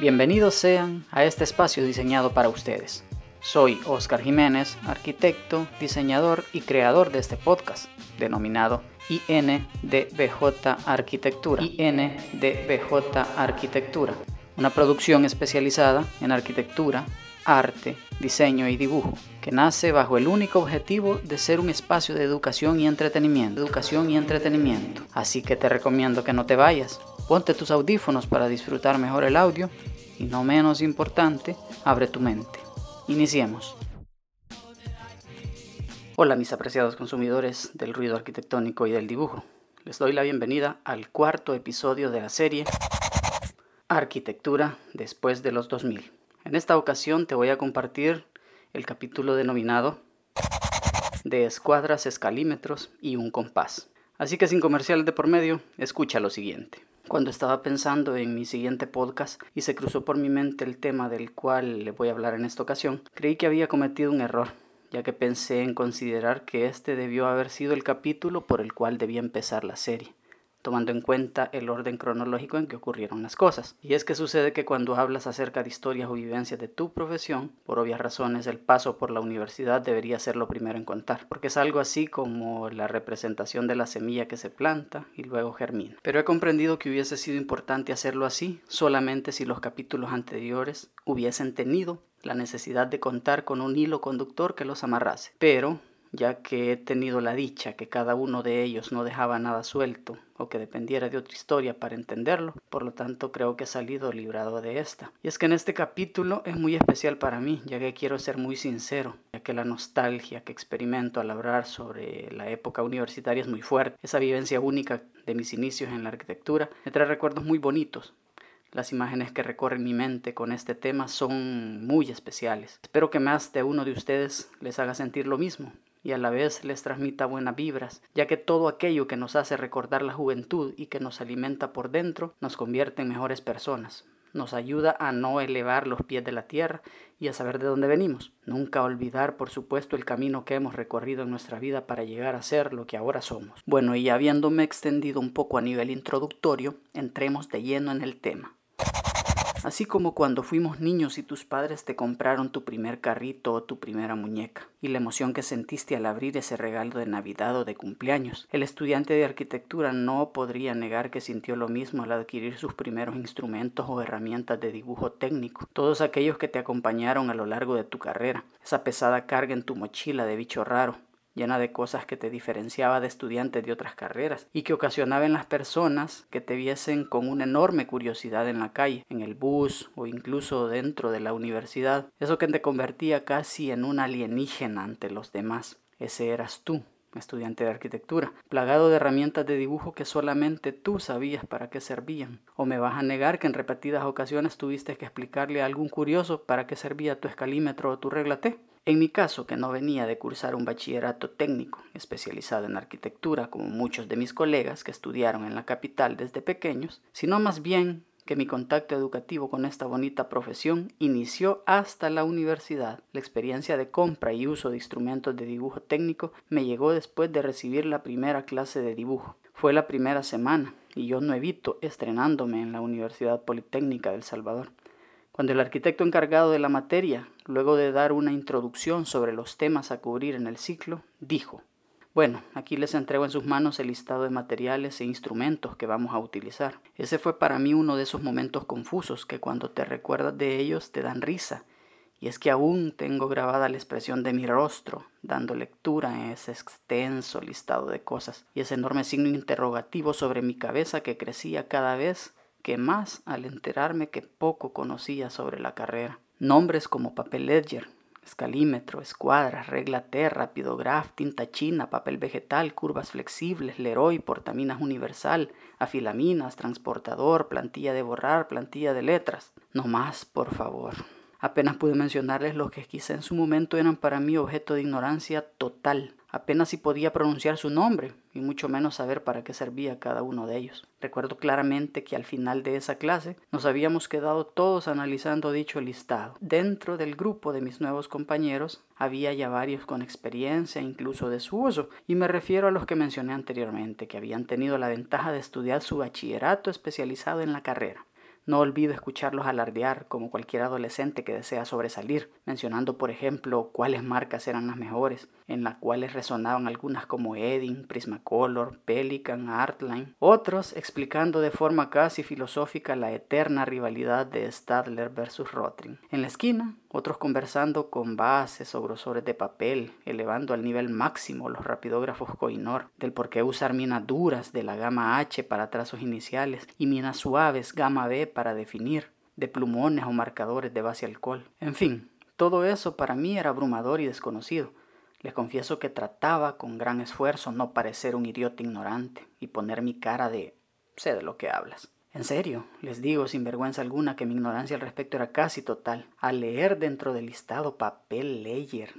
Bienvenidos sean a este espacio diseñado para ustedes. Soy Oscar Jiménez, arquitecto, diseñador y creador de este podcast, denominado INDBJ Arquitectura. INDBJ Arquitectura, una producción especializada en arquitectura, arte, diseño y dibujo, que nace bajo el único objetivo de ser un espacio de educación y entretenimiento. Educación y entretenimiento. Así que te recomiendo que no te vayas. Ponte tus audífonos para disfrutar mejor el audio y no menos importante, abre tu mente. Iniciemos. Hola mis apreciados consumidores del ruido arquitectónico y del dibujo. Les doy la bienvenida al cuarto episodio de la serie Arquitectura después de los 2000. En esta ocasión te voy a compartir el capítulo denominado de escuadras, escalímetros y un compás. Así que sin comerciales de por medio, escucha lo siguiente. Cuando estaba pensando en mi siguiente podcast y se cruzó por mi mente el tema del cual le voy a hablar en esta ocasión, creí que había cometido un error, ya que pensé en considerar que este debió haber sido el capítulo por el cual debía empezar la serie tomando en cuenta el orden cronológico en que ocurrieron las cosas. Y es que sucede que cuando hablas acerca de historias o vivencias de tu profesión, por obvias razones el paso por la universidad debería ser lo primero en contar, porque es algo así como la representación de la semilla que se planta y luego germina. Pero he comprendido que hubiese sido importante hacerlo así solamente si los capítulos anteriores hubiesen tenido la necesidad de contar con un hilo conductor que los amarrase. Pero ya que he tenido la dicha que cada uno de ellos no dejaba nada suelto o que dependiera de otra historia para entenderlo, por lo tanto creo que he salido librado de esta. Y es que en este capítulo es muy especial para mí, ya que quiero ser muy sincero, ya que la nostalgia que experimento al hablar sobre la época universitaria es muy fuerte. Esa vivencia única de mis inicios en la arquitectura me trae recuerdos muy bonitos, las imágenes que recorren mi mente con este tema son muy especiales. Espero que más de uno de ustedes les haga sentir lo mismo y a la vez les transmita buenas vibras, ya que todo aquello que nos hace recordar la juventud y que nos alimenta por dentro nos convierte en mejores personas, nos ayuda a no elevar los pies de la tierra y a saber de dónde venimos. Nunca olvidar, por supuesto, el camino que hemos recorrido en nuestra vida para llegar a ser lo que ahora somos. Bueno, y habiéndome extendido un poco a nivel introductorio, entremos de lleno en el tema. Así como cuando fuimos niños y tus padres te compraron tu primer carrito o tu primera muñeca, y la emoción que sentiste al abrir ese regalo de Navidad o de cumpleaños. El estudiante de arquitectura no podría negar que sintió lo mismo al adquirir sus primeros instrumentos o herramientas de dibujo técnico, todos aquellos que te acompañaron a lo largo de tu carrera, esa pesada carga en tu mochila de bicho raro, llena de cosas que te diferenciaba de estudiantes de otras carreras y que ocasionaba en las personas que te viesen con una enorme curiosidad en la calle, en el bus o incluso dentro de la universidad. Eso que te convertía casi en un alienígena ante los demás. Ese eras tú estudiante de arquitectura, plagado de herramientas de dibujo que solamente tú sabías para qué servían. ¿O me vas a negar que en repetidas ocasiones tuviste que explicarle a algún curioso para qué servía tu escalímetro o tu regla T? En mi caso, que no venía de cursar un bachillerato técnico especializado en arquitectura como muchos de mis colegas que estudiaron en la capital desde pequeños, sino más bien que mi contacto educativo con esta bonita profesión inició hasta la universidad. La experiencia de compra y uso de instrumentos de dibujo técnico me llegó después de recibir la primera clase de dibujo. Fue la primera semana y yo no evito estrenándome en la Universidad Politécnica del Salvador. Cuando el arquitecto encargado de la materia, luego de dar una introducción sobre los temas a cubrir en el ciclo, dijo, bueno, aquí les entrego en sus manos el listado de materiales e instrumentos que vamos a utilizar. Ese fue para mí uno de esos momentos confusos que cuando te recuerdas de ellos te dan risa. Y es que aún tengo grabada la expresión de mi rostro, dando lectura a ese extenso listado de cosas y ese enorme signo interrogativo sobre mi cabeza que crecía cada vez que más al enterarme que poco conocía sobre la carrera. Nombres como papel ledger, escalímetro, escuadras, regla T, rapidograph, tinta china, papel vegetal, curvas flexibles, Leroy, portaminas universal, afilaminas, transportador, plantilla de borrar, plantilla de letras. No más, por favor. Apenas pude mencionarles lo que quizá en su momento eran para mí objeto de ignorancia total. Apenas si podía pronunciar su nombre, y mucho menos saber para qué servía cada uno de ellos. Recuerdo claramente que al final de esa clase nos habíamos quedado todos analizando dicho listado. Dentro del grupo de mis nuevos compañeros había ya varios con experiencia incluso de su uso, y me refiero a los que mencioné anteriormente, que habían tenido la ventaja de estudiar su bachillerato especializado en la carrera. No olvido escucharlos alardear como cualquier adolescente que desea sobresalir, mencionando por ejemplo cuáles marcas eran las mejores, en las cuales resonaban algunas como Edding, Prismacolor, Pelican, Artline, otros explicando de forma casi filosófica la eterna rivalidad de Stadler versus Rotring. En la esquina, otros conversando con bases o grosores de papel, elevando al nivel máximo los rapidógrafos Coinor, del por qué usar minas duras de la gama H para trazos iniciales y minas suaves gama B para definir, de plumones o marcadores de base alcohol. En fin, todo eso para mí era abrumador y desconocido. Les confieso que trataba con gran esfuerzo no parecer un idiota ignorante y poner mi cara de sé de lo que hablas. En serio, les digo sin vergüenza alguna que mi ignorancia al respecto era casi total. Al leer dentro del listado papel layer,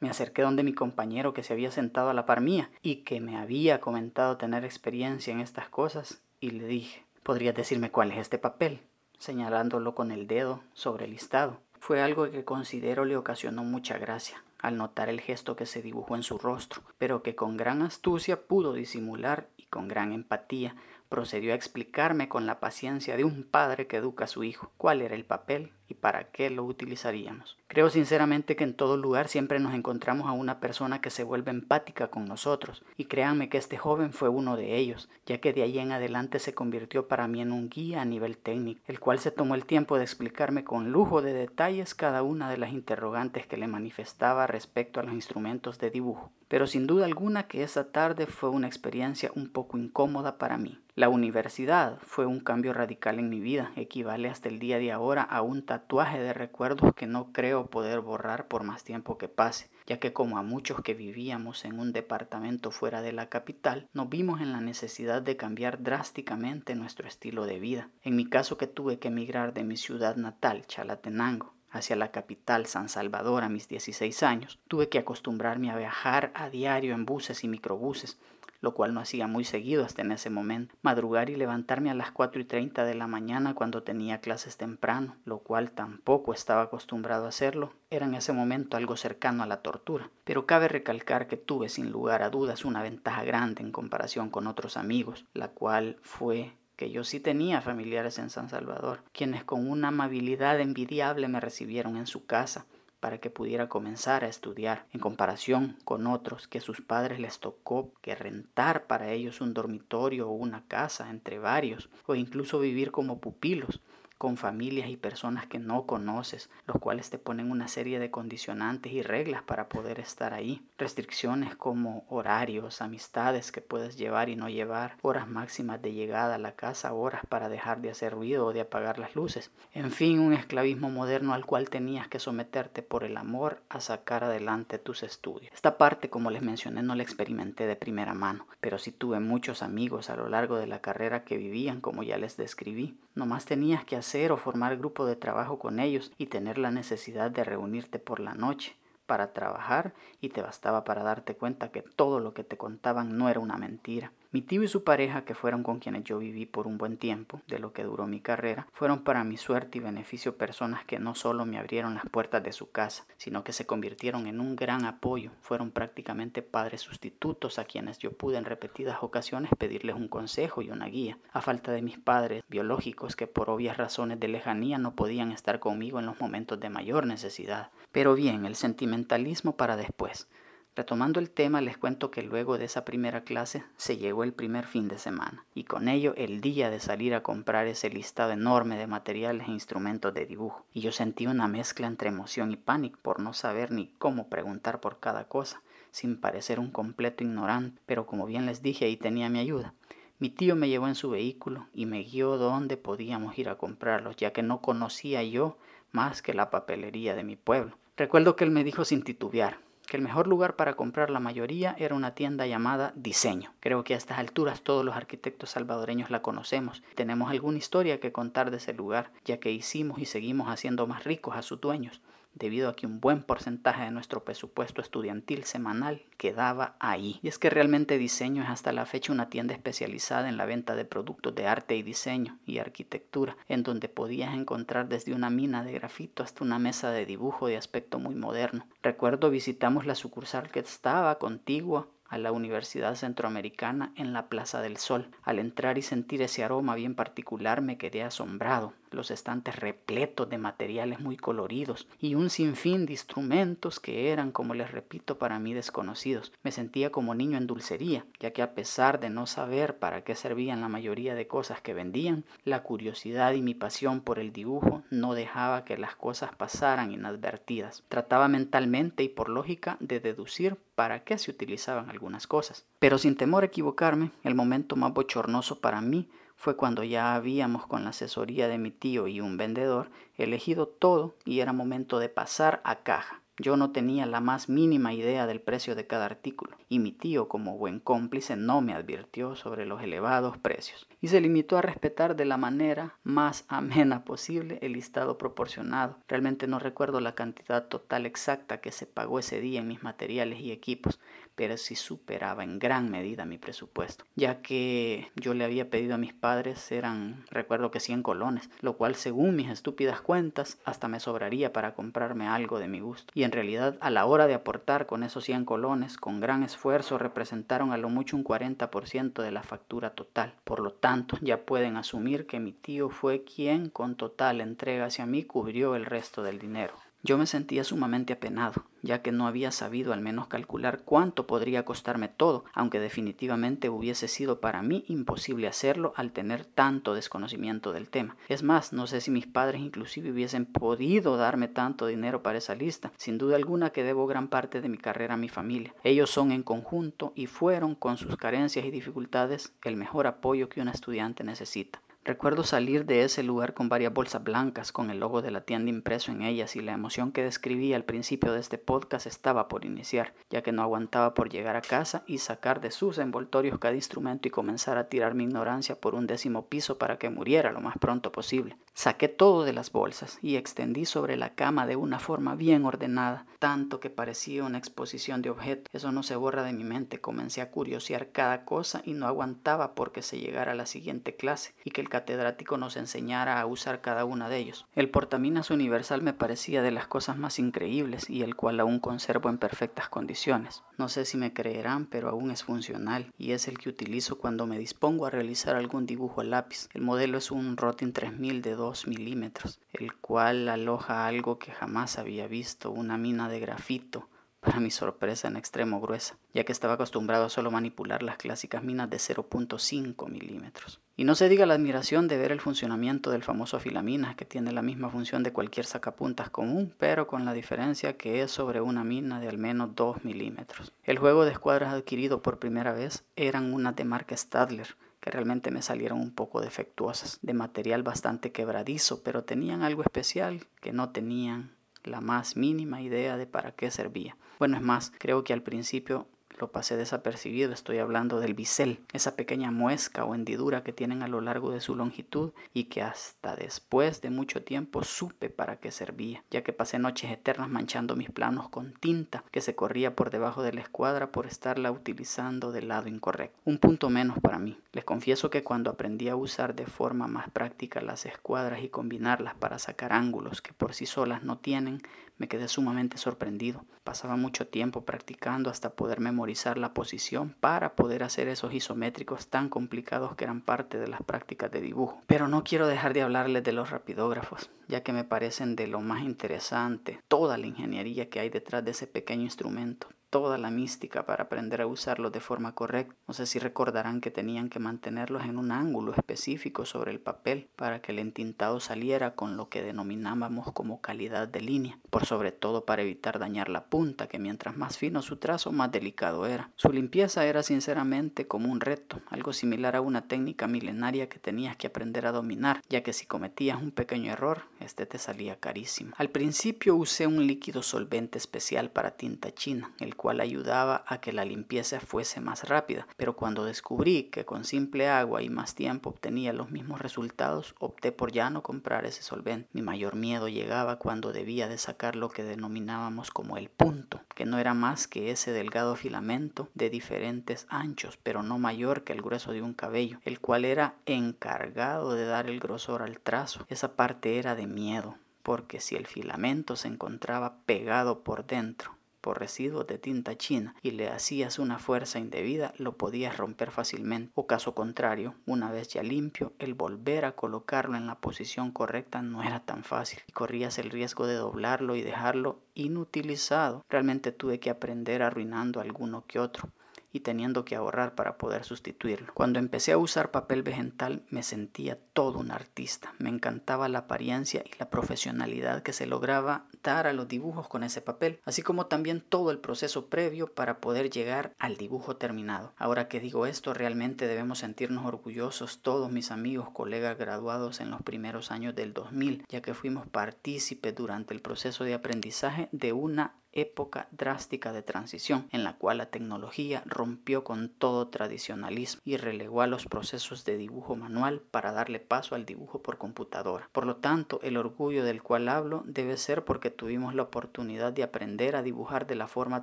me acerqué donde mi compañero que se había sentado a la par mía y que me había comentado tener experiencia en estas cosas y le dije, ¿podrías decirme cuál es este papel? señalándolo con el dedo sobre el listado. Fue algo que considero le ocasionó mucha gracia al notar el gesto que se dibujó en su rostro, pero que con gran astucia pudo disimular y con gran empatía procedió a explicarme con la paciencia de un padre que educa a su hijo cuál era el papel y para qué lo utilizaríamos. Creo sinceramente que en todo lugar siempre nos encontramos a una persona que se vuelve empática con nosotros, y créanme que este joven fue uno de ellos, ya que de ahí en adelante se convirtió para mí en un guía a nivel técnico, el cual se tomó el tiempo de explicarme con lujo de detalles cada una de las interrogantes que le manifestaba respecto a los instrumentos de dibujo. Pero sin duda alguna que esa tarde fue una experiencia un poco incómoda para mí. La universidad fue un cambio radical en mi vida, equivale hasta el día de ahora a un tatuaje de recuerdos que no creo poder borrar por más tiempo que pase, ya que como a muchos que vivíamos en un departamento fuera de la capital, nos vimos en la necesidad de cambiar drásticamente nuestro estilo de vida. En mi caso que tuve que emigrar de mi ciudad natal, Chalatenango, hacia la capital San Salvador a mis 16 años, tuve que acostumbrarme a viajar a diario en buses y microbuses, lo cual no hacía muy seguido hasta en ese momento. Madrugar y levantarme a las 4 y 30 de la mañana cuando tenía clases temprano, lo cual tampoco estaba acostumbrado a hacerlo, era en ese momento algo cercano a la tortura. Pero cabe recalcar que tuve sin lugar a dudas una ventaja grande en comparación con otros amigos, la cual fue que yo sí tenía familiares en San Salvador, quienes con una amabilidad envidiable me recibieron en su casa para que pudiera comenzar a estudiar, en comparación con otros que sus padres les tocó que rentar para ellos un dormitorio o una casa entre varios, o incluso vivir como pupilos, con familias y personas que no conoces, los cuales te ponen una serie de condicionantes y reglas para poder estar ahí. Restricciones como horarios, amistades que puedes llevar y no llevar, horas máximas de llegada a la casa, horas para dejar de hacer ruido o de apagar las luces. En fin, un esclavismo moderno al cual tenías que someterte por el amor a sacar adelante tus estudios. Esta parte, como les mencioné, no la experimenté de primera mano, pero sí tuve muchos amigos a lo largo de la carrera que vivían como ya les describí. Nomás tenías que o formar grupo de trabajo con ellos y tener la necesidad de reunirte por la noche para trabajar y te bastaba para darte cuenta que todo lo que te contaban no era una mentira. Mi tío y su pareja, que fueron con quienes yo viví por un buen tiempo, de lo que duró mi carrera, fueron para mi suerte y beneficio personas que no solo me abrieron las puertas de su casa, sino que se convirtieron en un gran apoyo. Fueron prácticamente padres sustitutos a quienes yo pude en repetidas ocasiones pedirles un consejo y una guía, a falta de mis padres biológicos que por obvias razones de lejanía no podían estar conmigo en los momentos de mayor necesidad. Pero bien, el sentimentalismo para después. Retomando el tema, les cuento que luego de esa primera clase se llegó el primer fin de semana y con ello el día de salir a comprar ese listado enorme de materiales e instrumentos de dibujo. Y yo sentí una mezcla entre emoción y pánico por no saber ni cómo preguntar por cada cosa, sin parecer un completo ignorante, pero como bien les dije ahí tenía mi ayuda. Mi tío me llevó en su vehículo y me guió donde podíamos ir a comprarlos, ya que no conocía yo más que la papelería de mi pueblo. Recuerdo que él me dijo sin titubear, que el mejor lugar para comprar la mayoría era una tienda llamada Diseño. Creo que a estas alturas todos los arquitectos salvadoreños la conocemos. Tenemos alguna historia que contar de ese lugar, ya que hicimos y seguimos haciendo más ricos a sus dueños debido a que un buen porcentaje de nuestro presupuesto estudiantil semanal quedaba ahí. Y es que realmente diseño es hasta la fecha una tienda especializada en la venta de productos de arte y diseño y arquitectura, en donde podías encontrar desde una mina de grafito hasta una mesa de dibujo de aspecto muy moderno. Recuerdo visitamos la sucursal que estaba contigua a la Universidad Centroamericana en la Plaza del Sol. Al entrar y sentir ese aroma bien particular me quedé asombrado los estantes repletos de materiales muy coloridos y un sinfín de instrumentos que eran, como les repito, para mí desconocidos. Me sentía como niño en dulcería, ya que a pesar de no saber para qué servían la mayoría de cosas que vendían, la curiosidad y mi pasión por el dibujo no dejaba que las cosas pasaran inadvertidas. Trataba mentalmente y por lógica de deducir para qué se utilizaban algunas cosas. Pero sin temor a equivocarme, el momento más bochornoso para mí fue cuando ya habíamos con la asesoría de mi tío y un vendedor elegido todo y era momento de pasar a caja. Yo no tenía la más mínima idea del precio de cada artículo, y mi tío, como buen cómplice, no me advirtió sobre los elevados precios, y se limitó a respetar de la manera más amena posible el listado proporcionado. Realmente no recuerdo la cantidad total exacta que se pagó ese día en mis materiales y equipos, pero sí superaba en gran medida mi presupuesto, ya que yo le había pedido a mis padres eran, recuerdo que 100 colones, lo cual según mis estúpidas cuentas hasta me sobraría para comprarme algo de mi gusto. Y en realidad a la hora de aportar con esos 100 colones, con gran esfuerzo representaron a lo mucho un 40% de la factura total. Por lo tanto, ya pueden asumir que mi tío fue quien con total entrega hacia mí cubrió el resto del dinero. Yo me sentía sumamente apenado, ya que no había sabido al menos calcular cuánto podría costarme todo, aunque definitivamente hubiese sido para mí imposible hacerlo al tener tanto desconocimiento del tema. Es más, no sé si mis padres inclusive hubiesen podido darme tanto dinero para esa lista. Sin duda alguna que debo gran parte de mi carrera a mi familia. Ellos son en conjunto y fueron, con sus carencias y dificultades, el mejor apoyo que un estudiante necesita. Recuerdo salir de ese lugar con varias bolsas blancas con el logo de la tienda impreso en ellas y la emoción que describí al principio de este podcast estaba por iniciar, ya que no aguantaba por llegar a casa y sacar de sus envoltorios cada instrumento y comenzar a tirar mi ignorancia por un décimo piso para que muriera lo más pronto posible. Saqué todo de las bolsas y extendí sobre la cama de una forma bien ordenada, tanto que parecía una exposición de objetos. Eso no se borra de mi mente. Comencé a curiosear cada cosa y no aguantaba porque se llegara a la siguiente clase y que el catedrático nos enseñara a usar cada una de ellos. El portaminas universal me parecía de las cosas más increíbles y el cual aún conservo en perfectas condiciones. No sé si me creerán, pero aún es funcional y es el que utilizo cuando me dispongo a realizar algún dibujo a lápiz. El modelo es un Rotin 3000 de 2 milímetros, el cual aloja algo que jamás había visto, una mina de grafito para mi sorpresa en extremo gruesa, ya que estaba acostumbrado a solo manipular las clásicas minas de 0.5 milímetros. Y no se diga la admiración de ver el funcionamiento del famoso filaminas, que tiene la misma función de cualquier sacapuntas común, pero con la diferencia que es sobre una mina de al menos 2 milímetros. El juego de escuadras adquirido por primera vez eran unas de marca Stadler, que realmente me salieron un poco defectuosas, de material bastante quebradizo, pero tenían algo especial que no tenían la más mínima idea de para qué servía. Bueno, es más, creo que al principio lo pasé desapercibido, estoy hablando del bisel, esa pequeña muesca o hendidura que tienen a lo largo de su longitud y que hasta después de mucho tiempo supe para qué servía, ya que pasé noches eternas manchando mis planos con tinta que se corría por debajo de la escuadra por estarla utilizando del lado incorrecto. Un punto menos para mí. Les confieso que cuando aprendí a usar de forma más práctica las escuadras y combinarlas para sacar ángulos que por sí solas no tienen, me quedé sumamente sorprendido. Pasaba mucho tiempo practicando hasta poder memorizar la posición para poder hacer esos isométricos tan complicados que eran parte de las prácticas de dibujo. Pero no quiero dejar de hablarles de los rapidógrafos, ya que me parecen de lo más interesante toda la ingeniería que hay detrás de ese pequeño instrumento toda la mística para aprender a usarlos de forma correcta. No sé si recordarán que tenían que mantenerlos en un ángulo específico sobre el papel para que el entintado saliera con lo que denominábamos como calidad de línea, por sobre todo para evitar dañar la punta, que mientras más fino su trazo, más delicado era. Su limpieza era sinceramente como un reto, algo similar a una técnica milenaria que tenías que aprender a dominar, ya que si cometías un pequeño error, este te salía carísimo. Al principio usé un líquido solvente especial para tinta china, el cual ayudaba a que la limpieza fuese más rápida, pero cuando descubrí que con simple agua y más tiempo obtenía los mismos resultados, opté por ya no comprar ese solvente. Mi mayor miedo llegaba cuando debía de sacar lo que denominábamos como el punto, que no era más que ese delgado filamento de diferentes anchos, pero no mayor que el grueso de un cabello, el cual era encargado de dar el grosor al trazo. Esa parte era de miedo, porque si el filamento se encontraba pegado por dentro, por residuos de tinta china y le hacías una fuerza indebida, lo podías romper fácilmente. O caso contrario, una vez ya limpio, el volver a colocarlo en la posición correcta no era tan fácil y corrías el riesgo de doblarlo y dejarlo inutilizado. Realmente tuve que aprender arruinando alguno que otro y teniendo que ahorrar para poder sustituirlo. Cuando empecé a usar papel vegetal me sentía todo un artista. Me encantaba la apariencia y la profesionalidad que se lograba dar a los dibujos con ese papel, así como también todo el proceso previo para poder llegar al dibujo terminado. Ahora que digo esto, realmente debemos sentirnos orgullosos todos mis amigos, colegas graduados en los primeros años del 2000, ya que fuimos partícipes durante el proceso de aprendizaje de una época drástica de transición en la cual la tecnología rompió con todo tradicionalismo y relegó a los procesos de dibujo manual para darle paso al dibujo por computadora. Por lo tanto, el orgullo del cual hablo debe ser porque tuvimos la oportunidad de aprender a dibujar de la forma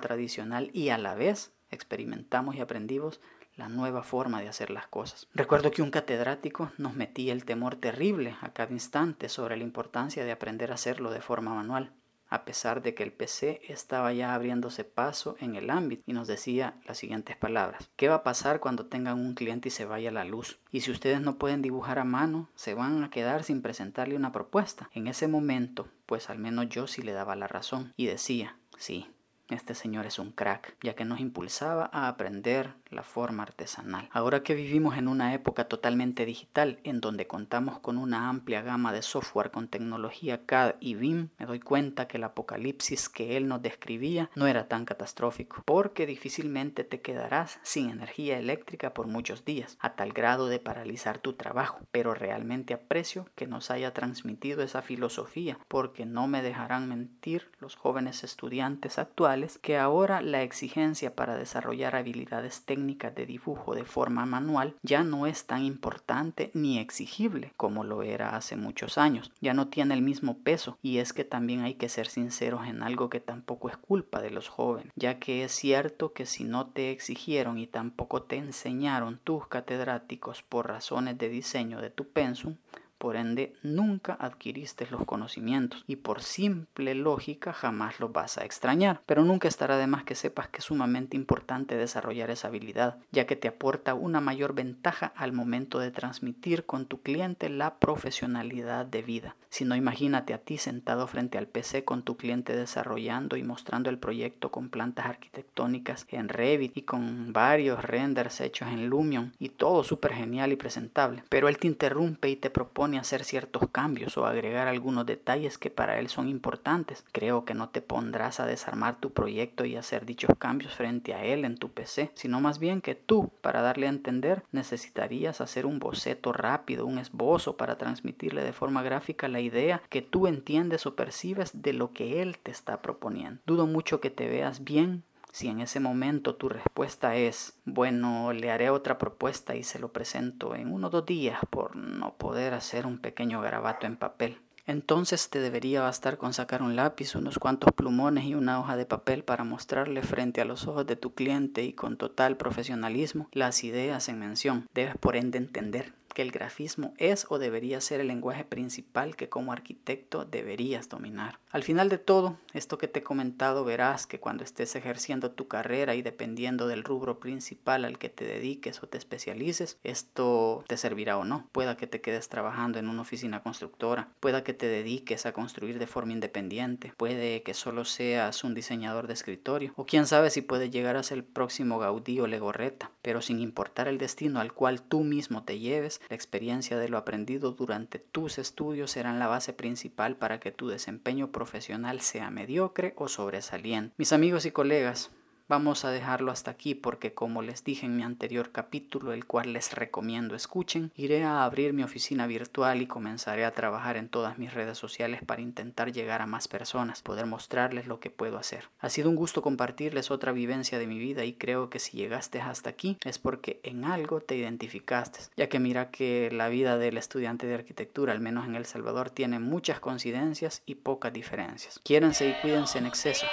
tradicional y a la vez experimentamos y aprendimos la nueva forma de hacer las cosas. Recuerdo que un catedrático nos metía el temor terrible a cada instante sobre la importancia de aprender a hacerlo de forma manual a pesar de que el PC estaba ya abriéndose paso en el ámbito y nos decía las siguientes palabras. ¿Qué va a pasar cuando tengan un cliente y se vaya la luz? Y si ustedes no pueden dibujar a mano, se van a quedar sin presentarle una propuesta. En ese momento, pues al menos yo sí le daba la razón y decía, sí, este señor es un crack, ya que nos impulsaba a aprender la forma artesanal. Ahora que vivimos en una época totalmente digital, en donde contamos con una amplia gama de software con tecnología CAD y BIM, me doy cuenta que el apocalipsis que él nos describía no era tan catastrófico, porque difícilmente te quedarás sin energía eléctrica por muchos días, a tal grado de paralizar tu trabajo. Pero realmente aprecio que nos haya transmitido esa filosofía, porque no me dejarán mentir los jóvenes estudiantes actuales que ahora la exigencia para desarrollar habilidades técnicas de dibujo de forma manual ya no es tan importante ni exigible como lo era hace muchos años. Ya no tiene el mismo peso y es que también hay que ser sinceros en algo que tampoco es culpa de los jóvenes, ya que es cierto que si no te exigieron y tampoco te enseñaron tus catedráticos por razones de diseño de tu pensum, por ende nunca adquiriste los conocimientos y por simple lógica jamás los vas a extrañar. Pero nunca estará de más que sepas que es sumamente importante desarrollar esa habilidad, ya que te aporta una mayor ventaja al momento de transmitir con tu cliente la profesionalidad de vida. Si no, imagínate a ti sentado frente al PC con tu cliente desarrollando y mostrando el proyecto con plantas arquitectónicas en Revit y con varios renders hechos en Lumion y todo súper genial y presentable. Pero él te interrumpe y te propone hacer ciertos cambios o agregar algunos detalles que para él son importantes. Creo que no te pondrás a desarmar tu proyecto y hacer dichos cambios frente a él en tu PC, sino más bien que tú, para darle a entender, necesitarías hacer un boceto rápido, un esbozo para transmitirle de forma gráfica la idea que tú entiendes o percibes de lo que él te está proponiendo. Dudo mucho que te veas bien si en ese momento tu respuesta es, bueno, le haré otra propuesta y se lo presento en uno o dos días por no poder hacer un pequeño garabato en papel, entonces te debería bastar con sacar un lápiz, unos cuantos plumones y una hoja de papel para mostrarle frente a los ojos de tu cliente y con total profesionalismo las ideas en mención. Debes por ende entender que el grafismo es o debería ser el lenguaje principal que como arquitecto deberías dominar. Al final de todo, esto que te he comentado verás que cuando estés ejerciendo tu carrera y dependiendo del rubro principal al que te dediques o te especialices, esto te servirá o no. Pueda que te quedes trabajando en una oficina constructora, pueda que te dediques a construir de forma independiente, puede que solo seas un diseñador de escritorio o quién sabe si puedes llegar a ser el próximo Gaudí o Legorreta, pero sin importar el destino al cual tú mismo te lleves, la experiencia de lo aprendido durante tus estudios serán la base principal para que tu desempeño profesional sea mediocre o sobresaliente. Mis amigos y colegas, Vamos a dejarlo hasta aquí porque como les dije en mi anterior capítulo, el cual les recomiendo escuchen, iré a abrir mi oficina virtual y comenzaré a trabajar en todas mis redes sociales para intentar llegar a más personas, poder mostrarles lo que puedo hacer. Ha sido un gusto compartirles otra vivencia de mi vida y creo que si llegaste hasta aquí es porque en algo te identificaste, ya que mira que la vida del estudiante de arquitectura, al menos en El Salvador, tiene muchas coincidencias y pocas diferencias. Quiérense y cuídense en exceso.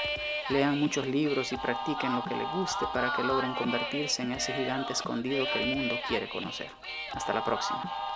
Lean muchos libros y practiquen lo que les guste para que logren convertirse en ese gigante escondido que el mundo quiere conocer. Hasta la próxima.